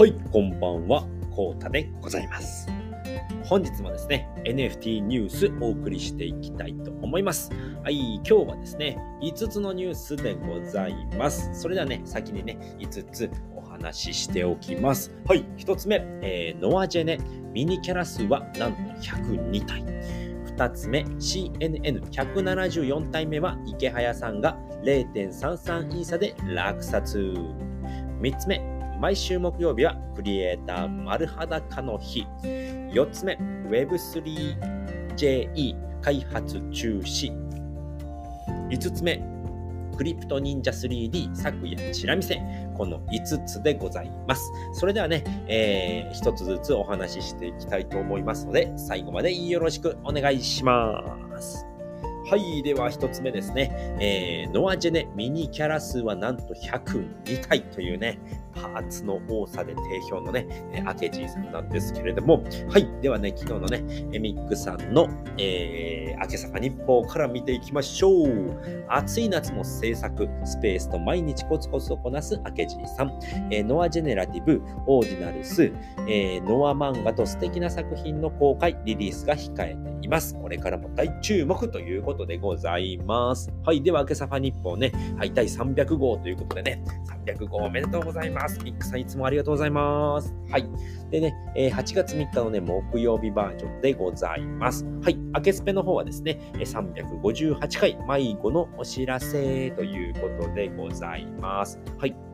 はい、こんばんは、こうたでございます。本日もですね、NFT ニュースお送りしていきたいと思います。はい、今日はですね、5つのニュースでございます。それではね、先にね、5つお話ししておきます。はい、1つ目、えーノアジェネ、ミニキャラ数はなんと102体。2つ目、CNN174 体目は池早さんが0.33イーサで落札。3つ目、毎週木曜日はクリエイター丸裸の日。4つ目、Web3JE 開発中止。5つ目、クリプト忍者 3D 昨夜チラ見せ。この5つでございます。それではね、えー、1つずつお話ししていきたいと思いますので、最後までよろしくお願いします。はい。では、一つ目ですね。えー、ノアジェネミニキャラ数はなんと102体というね、パーツの多さで定評のね、アケジーさんなんですけれども、はい。ではね、昨日のね、エミックさんの、えー、明けさか日報から見ていきましょう。暑い夏も制作、スペースと毎日コツコツとこなすアケジーさん。えーノアジェネラティブ、オーディナルス、えーノア漫画と素敵な作品の公開、リリースが控えています。これからも大注目ということでございます。はい。では、明けさか日報ね、はい、第300号ということでね、300号おめでとうございます。ミックさんいつもありがとうございます。はい。でね、えー8月3日のね、木曜日バージョンでございます。はい。明けスペの方はですね、358回迷子のお知らせということでございます。はい。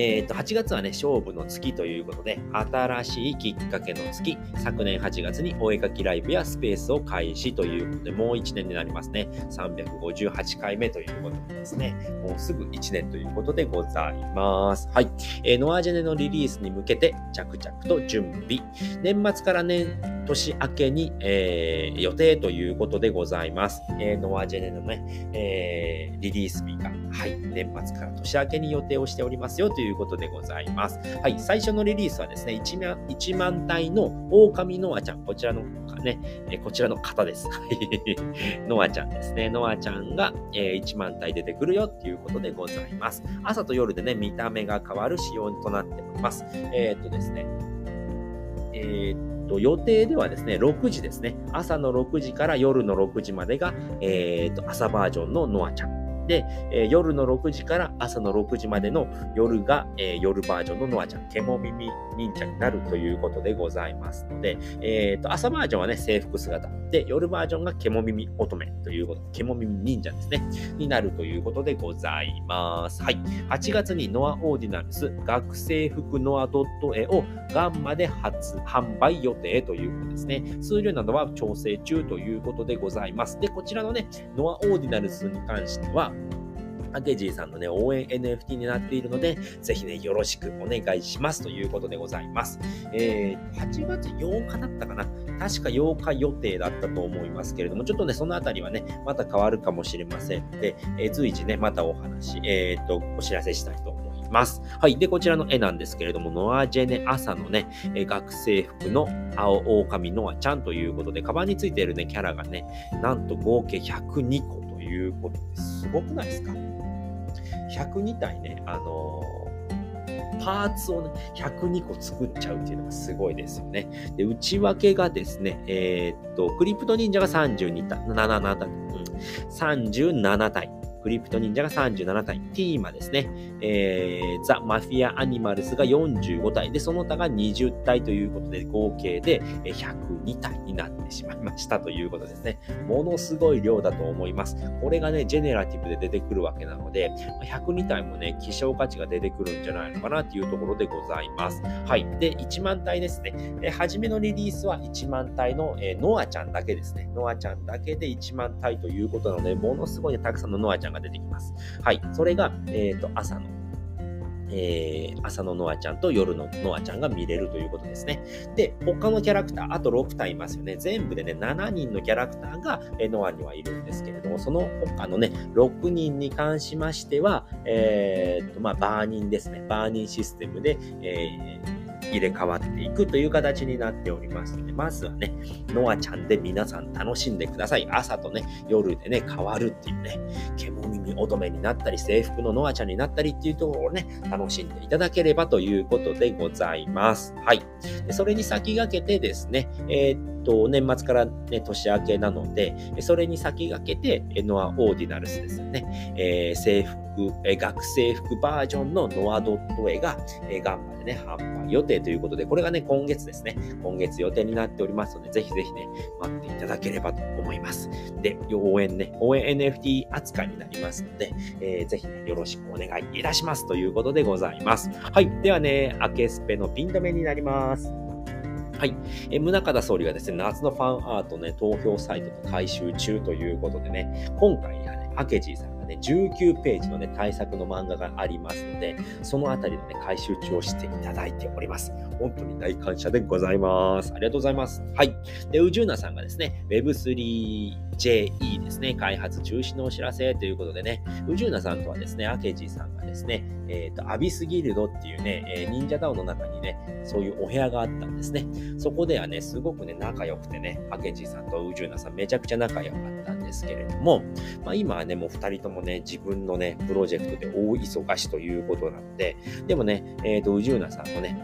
えー、と8月はね、勝負の月ということで、新しいきっかけの月、昨年8月にお絵かきライブやスペースを開始ということで、もう1年になりますね。358回目ということでですね、もうすぐ1年ということでございます。はい。えーノアジェネのリリースに向けて、着々と準備。年末から年、年明けに、えー予定ということでございます。えーノアジェネのね、えーリリース日が、はい、年末から年明けに予定をしておりますよといういうことでございます。はい、最初のリリースはですね、1万 ,1 万体の狼ノアちゃん、こちらのね、えこちらの方です。ノアちゃんですね。ノアちゃんが、え1万体出てくるよっていうことでございます。朝と夜でね、見た目が変わる仕様となっております。えーっとですね、えーっと、予定ではですね、6時ですね。朝の6時から夜の6時までが、えーと、朝バージョンのノアちゃん。で、えー夜の6時から朝の6時までの夜が、えー夜バージョンのノアちゃん、ケモ耳。忍者になるということでございますので、えーっと、朝バージョンはね、制服姿。で、夜バージョンがケモ耳乙女ということ、ケモ耳忍者ですね。になるということでございます。はい。8月にノアオーディナルス学生服ノアドット絵をガンマで発販売予定ということですね。数量などは調整中ということでございます。で、こちらのね、ノアオーディナルスに関しては、アケジーさんのね、応援 NFT になっているので、ぜひね、よろしくお願いしますということでございます。えー、8月8日だったかな確か8日予定だったと思いますけれども、ちょっとね、そのあたりはね、また変わるかもしれませんので、えー随時ね、またお話、えーっと、お知らせしたいと思います。はい。で、こちらの絵なんですけれども、ノアジェネ朝のね、え学生服の青狼ノアちゃんということで、カバンについているね、キャラがね、なんと合計102個ということですごくないですか？?102 体ね、あのーパーツをね、102個作っちゃうっていうのがすごいですよね。で、内訳がですね、えーっと、クリプト忍者が32体、7体、うん、37体。クリプト忍者が37体。ティーマですね。えー、ザ・マフィア・アニマルスが45体。で、その他が20体ということで、合計で102体になってしまいましたということですね。ものすごい量だと思います。これがね、ジェネラティブで出てくるわけなので、102体もね、希少価値が出てくるんじゃないのかなっていうところでございます。はい。で、1万体ですね。え初めのリリースは1万体の、えーノアちゃんだけですね。ノアちゃんだけで1万体ということなので、ものすごいね、たくさんのノアちゃんがが出てきます。はい。それが、えっ、と、朝の、えー朝のノアちゃんと夜のノアちゃんが見れるということですね。で、他のキャラクター、あと6体いますよね。全部でね、7人のキャラクターが、えーノアにはいるんですけれども、その他のね、6人に関しましては、えーっと、まあ、バーニンですね。バーニンシステムで、えー入れ替わっていくという形になっておりますので、まずはね、ノアちゃんで皆さん楽しんでください。朝とね、夜でね、変わるっていうね、獣耳乙女になったり、制服のノアちゃんになったりっていうところをね、楽しんでいただければということでございます。はい。でそれに先駆けてですね、えー、と、年末からね、年明けなので、それに先駆けて、ノアオーディナルスですよね。えー、制服、え、学生服バージョンのノアドット絵が、えー、ガンマでね、販売予定ということで、これがね、今月ですね、今月予定になっておりますので、ぜひぜひね、待っていただければと思います。で、応援ね、応援 NFT 扱いになりますので、えー、ぜひね、よろしくお願いいたしますということでございます。はい。ではね、明けスペのピン止めになります。はい。え宗像総理がですね、夏のファンアートね、投票サイトの回収中ということでね、今回はね、アケジーさんね、19ページのね、対策の漫画がありますので、そのあたりのね、回収中をしていただいております。本当に大感謝でございます。ありがとうございます。はい。で、宇宙なさんがですね、Web3JE ですね、開発中止のお知らせということでね、宇宙なさんとはですね、アケジさんがですね、えっ、ー、と、アビスギルドっていうね、えー、忍者ダウンの中にね、そういうお部屋があったんですね。そこではね、すごくね、仲良くてね、アケジさんと宇宙なさんめちゃくちゃ仲良かったんですけれども、まあ今はね、もう二人ともね、自分のね、プロジェクトで大忙しということなので、でもね、えっ、ー、と、宇宙なさんもね、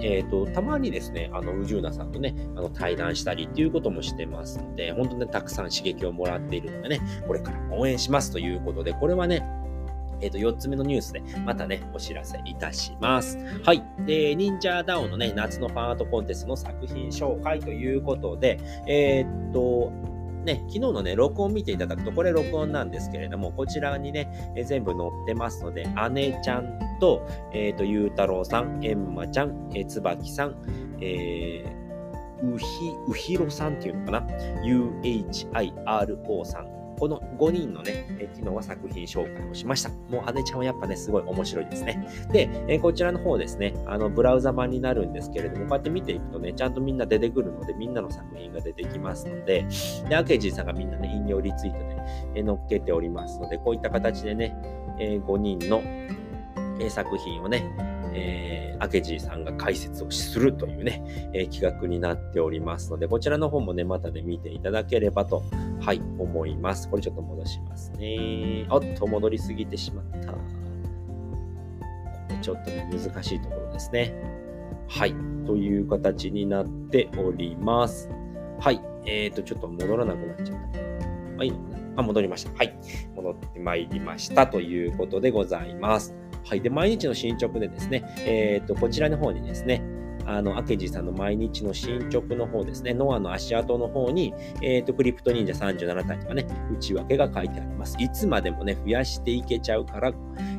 えっ、ー、と、たまにですね、あの、宇宙なさんとね、あの、対談したりっていうこともしてますので、本当にたくさん刺激をもらっているのでね、これから応援しますということで、これはね、えっ、ー、と、4つ目のニュースで、またね、お知らせいたします。はい。で、忍者ダウンのね、夏のファンアートコンテストの作品紹介ということで、えっ、と、ね、昨日のね、録音見ていただくと、これ録音なんですけれども、こちらにね、え全部載ってますので、姉ちゃんと、えっ、ー、と、ゆうたろうさん、えんまちゃん、えつばきさん、えー、うひ、うひろさんっていうのかな ?UHIRO さん。この5人のね、え昨日は作品紹介をしました。もう姉ちゃんはやっぱね、すごい面白いですね。で、えこちらの方ですね、あの、ブラウザ版になるんですけれども、こうやって見ていくとね、ちゃんとみんな出てくるので、みんなの作品が出てきますので、で、アケジーさんがみんなね、引用リツイートで、え載っけておりますので、こういった形でね、え5人の、え作品をね、えー、明治さんが解説をするというね、えー、企画になっておりますので、こちらの方もね、またね、見ていただければと、はい、思います。これちょっと戻しますね。おっと、戻りすぎてしまった。これちょっとね、難しいところですね。はい、という形になっております。はい、えーと、ちょっと戻らなくなっちゃった。まあ、いいのかなあ、戻りました。はい。戻ってまいりましたということでございます。はい。で、毎日の進捗でですね、えっ、と、こちらの方にですね、あの、アケジさんの毎日の進捗の方ですね、ノアの足跡の方に、えっ、ー、と、クリプト忍者37体とかね、内訳が書いてあります。いつまでもね、増やしていけちゃうから、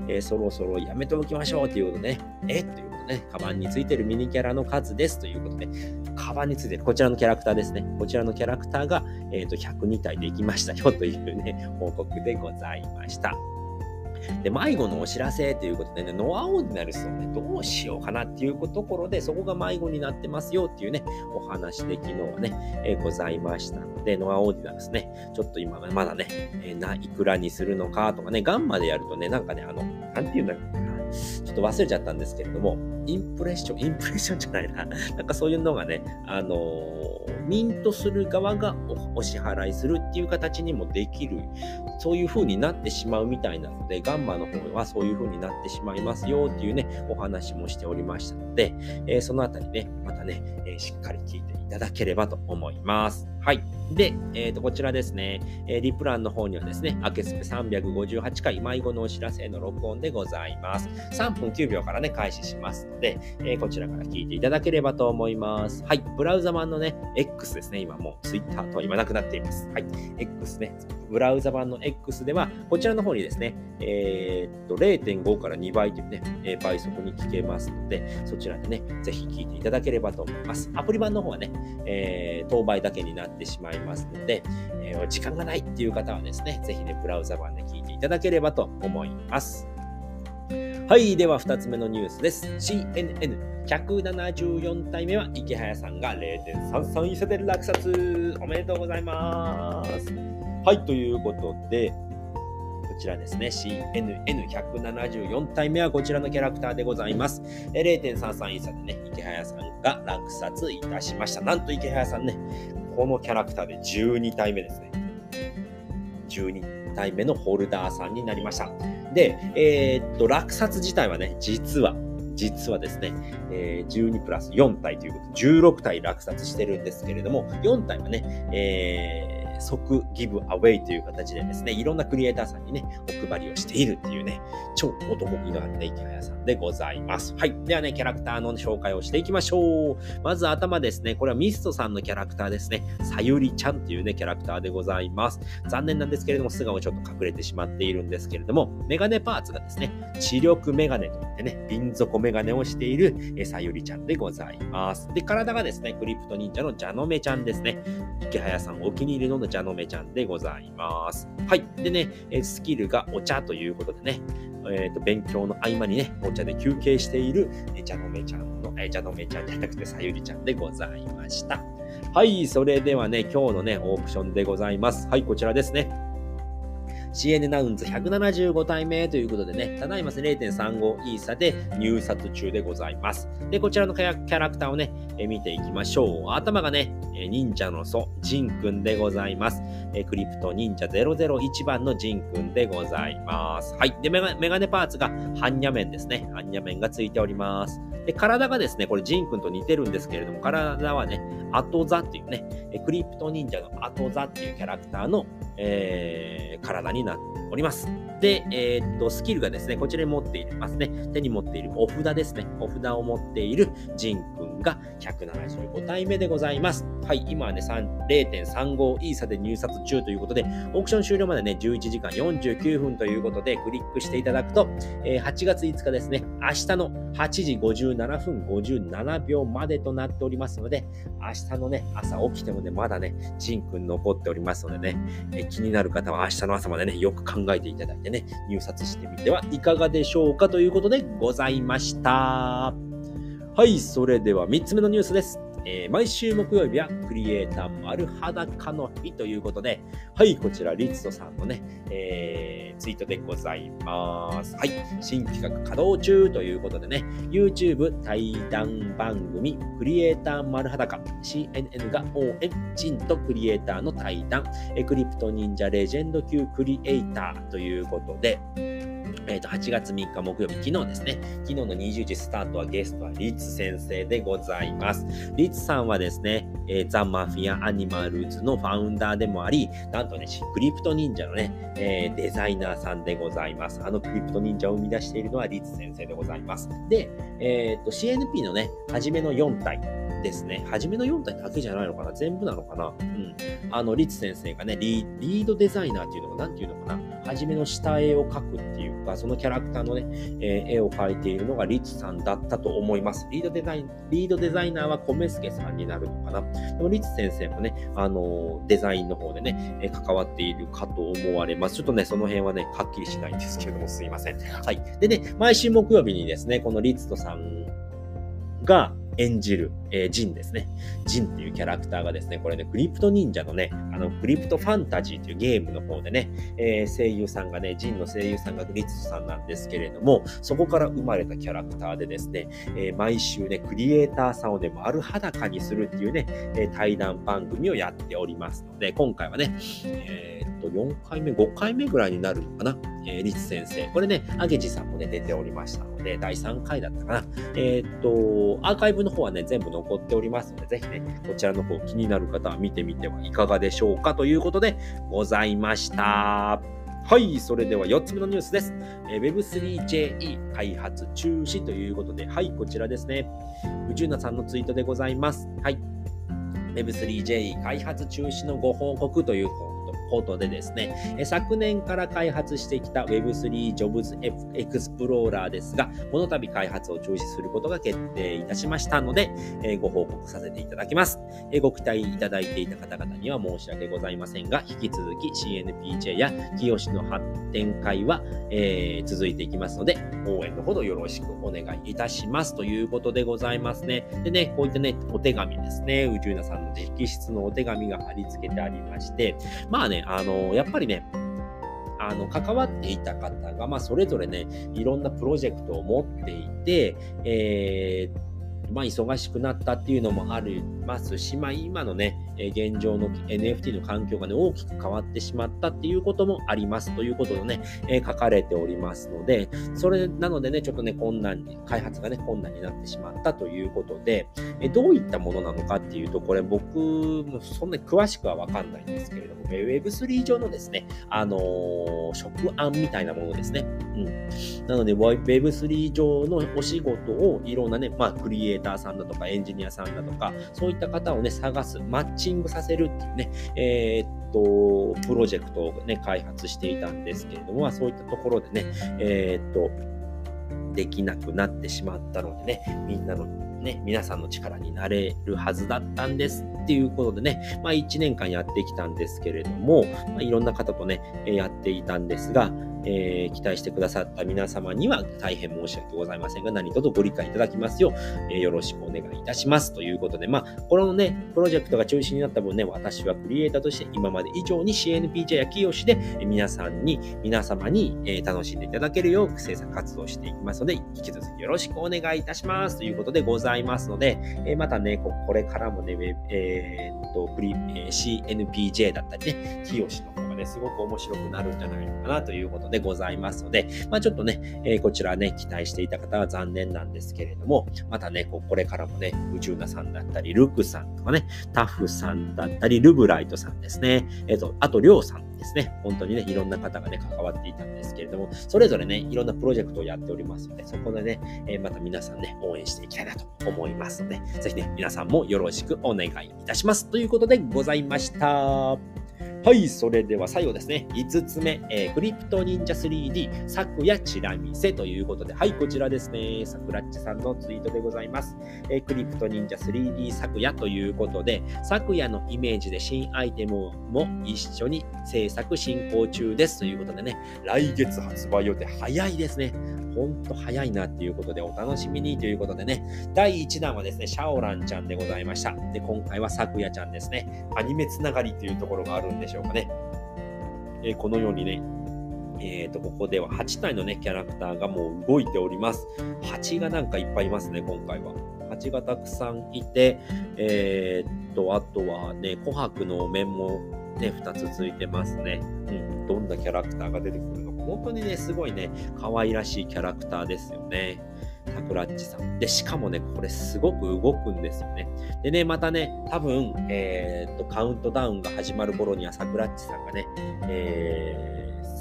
えー、そろそろやめておきましょうということでね、えっ？ということね、カバンについてるミニキャラの数ですということで、カバンについてるこちらのキャラクターですね。こちらのキャラクターが、えっ、と、102体できましたよというね、報告でございました。で、迷子のお知らせということでね、ノアオーディナルスをね、どうしようかなっていうところで、そこが迷子になってますよっていうね、お話で昨日はね、えー、ございましたので、ノアオーディナルスね、ちょっと今まだね、えー、ないくらにするのかとかね、ガンマでやるとね、なんかね、あの、なんていうんだろうな、ちょっと忘れちゃったんですけれども、インプレッション、インプレッションじゃないな。なんかそういうのがね、あのー、ミントする側がお支払いするっていう形にもできる、そういう風になってしまうみたいなので、ガンマの方はそういう風になってしまいますよっていうね、お話もしておりましたので、えー、そのあたりね、またね、えー、しっかり聞いていただければと思います。はい。で、えっ、ー、と、こちらですね、えー、リプランの方にはですね、アケスペ358回迷子のお知らせの録音でございます。3分9秒からね、開始しますので、えー、こちらから聞いていただければと思います。はい。ブラウザ版のね、X ですね、今もう Twitter とは言わなくなっています。はい。X ね、ブラウザ版の X では、こちらの方にですね、えー、っと、0.5から2倍というね、え、倍速に聞けますので、そちらでね、ぜひ聞いていただければと思います。アプリ版の方はね、えー、当倍だけになっててしまいますので、えー、時間がないっていう方はですね、ぜひね、ブラウザ版で聞いていただければと思います。はい。では、2つ目のニュースです。CNN174 体目は、池早さんが0.33位差で落札。おめでとうございます。はい。ということで、こちらですね、CNN174 体目はこちらのキャラクターでございます。0.33イーサでね、池早さんが落札いたしました。なんと池早さんね、このキャラクターで12体目ですね。12体目のホルダーさんになりました。で、えー、っと、落札自体はね、実は、実はですね、え、12プラス4体ということで、16体落札してるんですけれども、4体はね、即ギブアウェイという形でですね、いろんなクリエイターさんにね、お配りをしているっていうね、超男気のあるね、池早さんでございます。はい。ではね、キャラクターの紹介をしていきましょう。まず頭ですね、これはミストさんのキャラクターですね。さゆりちゃんっていうね、キャラクターでございます。残念なんですけれども、素顔ちょっと隠れてしまっているんですけれども、メガネパーツがですね、知力メガネといってね、瓶底メガネをしているえさゆりちゃんでございます。で、体がですね、クリプト忍者のジャノメちゃんですね。池早さんお気に入りのジャノメちゃんでございます。はい。でね、スキルがお茶ということでね、えーと、勉強の合間にね、お茶で休憩している、えジャノメちゃんの、えジャノメちゃんじゃなくてさゆりちゃんでございました。はい、それではね、今日のね、オープションでございます。はい、こちらですね。CN ナウンズ175体目ということでね、ただいま0.35イーサで入札中でございます。で、こちらのキャラクターをね、え見ていきましょう。頭がね、え忍者の祖、ジンくんでございます。えクリプト忍者001番のジンくんでございます。はい。で、メガメガネパーツが般若面ですね。般若面がついております。で、体がですね、これジンくんと似てるんですけれども、体はね、アトザっていうね、クリプト忍者のアトザっていうキャラクターの、えー、体になっております。で、えー、っと、スキルがですね、こちらに持っていますね。手に持っているお札ですね。お札を持っているジンくんが175体目でございます。はい、今はね、0.35イーサで入札中ということで、オークション終了までね、11時間49分ということで、クリックしていただくと、えー、8月5日ですね、明日の8時57分57秒までとなっておりますので、明日のね、朝起きてもね、まだね、ジン君残っておりますのでね、えー、気になる方は明日の朝までね、よく考えていただいてね、入札してみてはいかがでしょうかということでございました。はい、それでは3つ目のニュースです。えー、毎週木曜日はクリエイター丸裸の日ということで、はい、こちらリッツトさんのね、えー、ツイートでございます。はい、新企画稼働中ということでね、YouTube 対談番組クリエイター丸裸 CNN が応援ジンとクリエイターの対談エクリプト忍者レジェンド級クリエイターということで、え、ー、と、8月3日木曜日、昨日ですね。昨日の20時スタートはゲストはリッツ先生でございます。リッツさんはですね、えー、ザ・マフィア・アニマルズのファウンダーでもあり、なんとね、クリプト忍者のね、えー、デザイナーさんでございます。あのクリプト忍者を生み出しているのはリッツ先生でございます。で、えっ、と、CNP のね、初めの4体、ですね。初めの4体だけじゃないのかな？全部なのかな？うん。あの、リツ先生がねリ、リードデザイナーっていうのか、な？んていうのかな初めの下絵を描くっていうか、そのキャラクターのね、えー、絵を描いているのがリツさんだったと思います。リードデザイ、リードデザイナーはコメスケさんになるのかな？でも、リツ先生もね、あのデザインの方でね、え関わっているかと思われます。ちょっとね、その辺はね、はっきりしないんですけれども、すいません。はい。でね、毎週木曜日にですね、このリツトさんが、演じる、えー、ジンですね。ジンっていうキャラクターがですね、これね、クリプト忍者のね、あの、クリプトファンタジーというゲームの方でね、えー、声優さんがね、ジンの声優さんがグリッツさんなんですけれども、そこから生まれたキャラクターでですね、えー、毎週ね、クリエイターさんをね、丸裸にするっていうね、え対談番組をやっておりますので、今回はね、えーと、4回目、5回目ぐらいになるのかな。えー、リツ先生。これね、アゲジさんもね、出ておりましたの、第3回だったかな。えー、っと、アーカイブの方はね、全部残っておりますので、ぜひね、こちらの方気になる方は見てみてはいかがでしょうかということでございました。はい、それでは4つ目のニュースです。え Web3JE 開発中止ということで、はい、こちらですね。宇宙なさんのツイートでございます。はい。Web3JE 開発中止のご報告ということでですね、昨年から開発してきた Web3 Jobs Explorer ですが、この度開発を中止することが決定いたしましたので、ご報告させていただきます。ご期待いただいていた方々には申し訳ございませんが、引き続き CNPJ や清の発展会は、えー、続いていきますので、応援のほどよろしくお願いいたしますということでございますね。でね、こういったね、お手紙ですね、宇宙なさんの直筆のお手紙が貼り付けてありまして、まあね、あの、やっぱりね、あの、関わっていた方が、まあ、それぞれね、いろんなプロジェクトを持っていて、えーまあ、忙しくなったっていうのもありますし、まあ、今のね、え現状の NFT の環境がね、大きく変わってしまったっていうこともありますということをね、え書かれておりますので、それなのでね、ちょっとね、困難に、開発がね、困難になってしまったということで、えどういったものなのかっていうと、これ僕もそんなに詳しくはわかんないんですけれども、Web3 上のですね、あのー、職案みたいなものですね。うん。なので、Web3 上のお仕事をいろんなね、まあ、クリエイターさんだとか、エンジニアさんだとか、そういった方をね、探す、マッチングさせるっていうね、えー、っと、プロジェクトをね、開発していたんですけれども、そういったところでね、えー、っと、できなくなってしまったのでね、みんなのね、皆さんの力になれるはずだったんですっていうことでね、まあ1年間やってきたんですけれども、まあ、いろんな方とね、やっていたんですが、えー、期待してくださった皆様には大変申し訳ございませんが、何卒ご理解いただきますよう、えー、よろしくお願いいたします。ということで、まあ、このね、プロジェクトが中心になった分ね、私はクリエイターとして今まで以上に CNPJ や清で、え皆さんに、皆様に、え、楽しんでいただけるよう制作活動していきますので、引き続きよろしくお願いいたします。ということでございますので、えまたね、これからもね、えー、っと、えー CNPJ だったりね、清の方ね、すごく面白くなるんじゃないのかなということでございますので、まあちょっとね、えー、こちらね、期待していた方は残念なんですけれども、またね、ここれからもね、宇宙なさんだったり、ルクさんとかね、タフさんだったり、ルブライトさんですね、えっ、ー、と、あと、りょうさんですね、本当にね、いろんな方がね、関わっていたんですけれども、それぞれね、いろんなプロジェクトをやっておりますので、そこでね、えー、また皆さんね、応援していきたいなと思いますので、ぜひね、皆さんもよろしくお願いいたします。ということでございました。はい、それでは最後ですね。5つ目、えー、クリプト忍者 3D、昨夜チラ見せということで、はい、こちらですね。さくらっちさんのツイートでございます。えー、クリプト忍者 3D 昨夜ということで、昨夜のイメージで新アイテムも一緒に制作進行中ですということでね、来月発売予定早いですね。ほんと早いなっていうことでお楽しみにということでね、第1弾はですね、シャオランちゃんでございました。で、今回はさくやちゃんですね。アニメつながりというところがあるんでしょうかね。えー、このようにね、えー、と、ここでは8体のね、キャラクターがもう動いております。蜂がなんかいっぱいいますね、今回は。蜂がたくさんいて、えー、っと、あとはね、琥珀の面もね、2つついてますね。うん、どんなキャラクターが出てくる。本当にね、すごいね、可愛らしいキャラクターですよね。タクラッチさん。で、しかもね、これすごく動くんですよね。でね、またね、多分、えー、っと、カウントダウンが始まる頃には、サクラッチさんがね、えー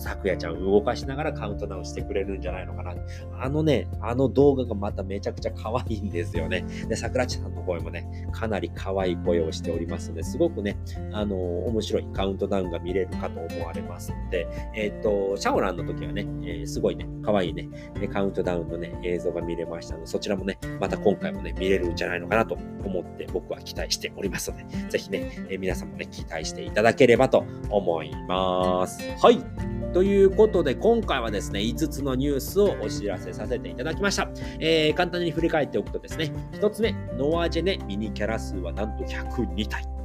さくやちゃん動かしながらカウントダウンしてくれるんじゃないのかな。あのね、あの動画がまためちゃくちゃ可愛いんですよね。で、さくらちさんの声もね、かなり可愛い声をしておりますので、すごくね、あの面白いカウントダウンが見れるかと思われますので、えっ、と、シャオランの時はね、え、すごいね、可愛いね、カウントダウンのね、映像が見れれましたので、そちらもね、また今回もね、見れるんじゃないのかなと思って僕は期待しておりますので、ぜひね、え、皆さんもね、期待していただければと思います。はい。ということで、今回はですね、5つのニュースをお知らせさせていただきました。えー、簡単に振り返っておくとですね、1つ目、ノアジェネミニキャラ数はなんと102体。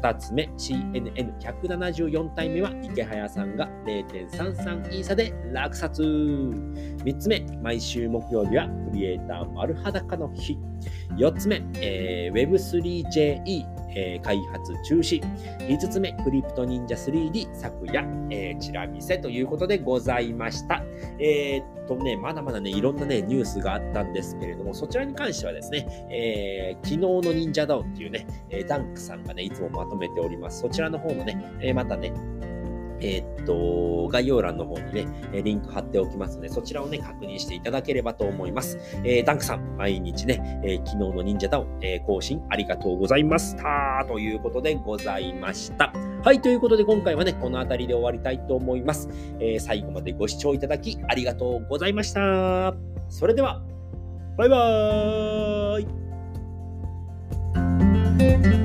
2つ目、CNN174 体目は池早さんが0.33イーサで落札。3つ目、毎週木曜日はクリエイター丸裸の日。4つ目、えー、Web3JE えー、開発中止。5つ目、クリプト忍者 3D 昨夜、えー、チラ見せということでございました。えー、っとね、まだまだね、いろんなね、ニュースがあったんですけれども、そちらに関してはですね、えー、昨日の忍者ダウンっていうね、えダンクさんがね、いつもまとめております。そちらの方もね、えまたね、えー、っと、概要欄の方にね、リンク貼っておきますので、そちらをね、確認していただければと思います。えー、ダンクさん、毎日ね、えー、昨日の忍者ダウン、え更新ありがとうございました。ということでございました。はい、ということで今回はね、この辺りで終わりたいと思います。え最後までご視聴いただきありがとうございました。それでは、バイバーイ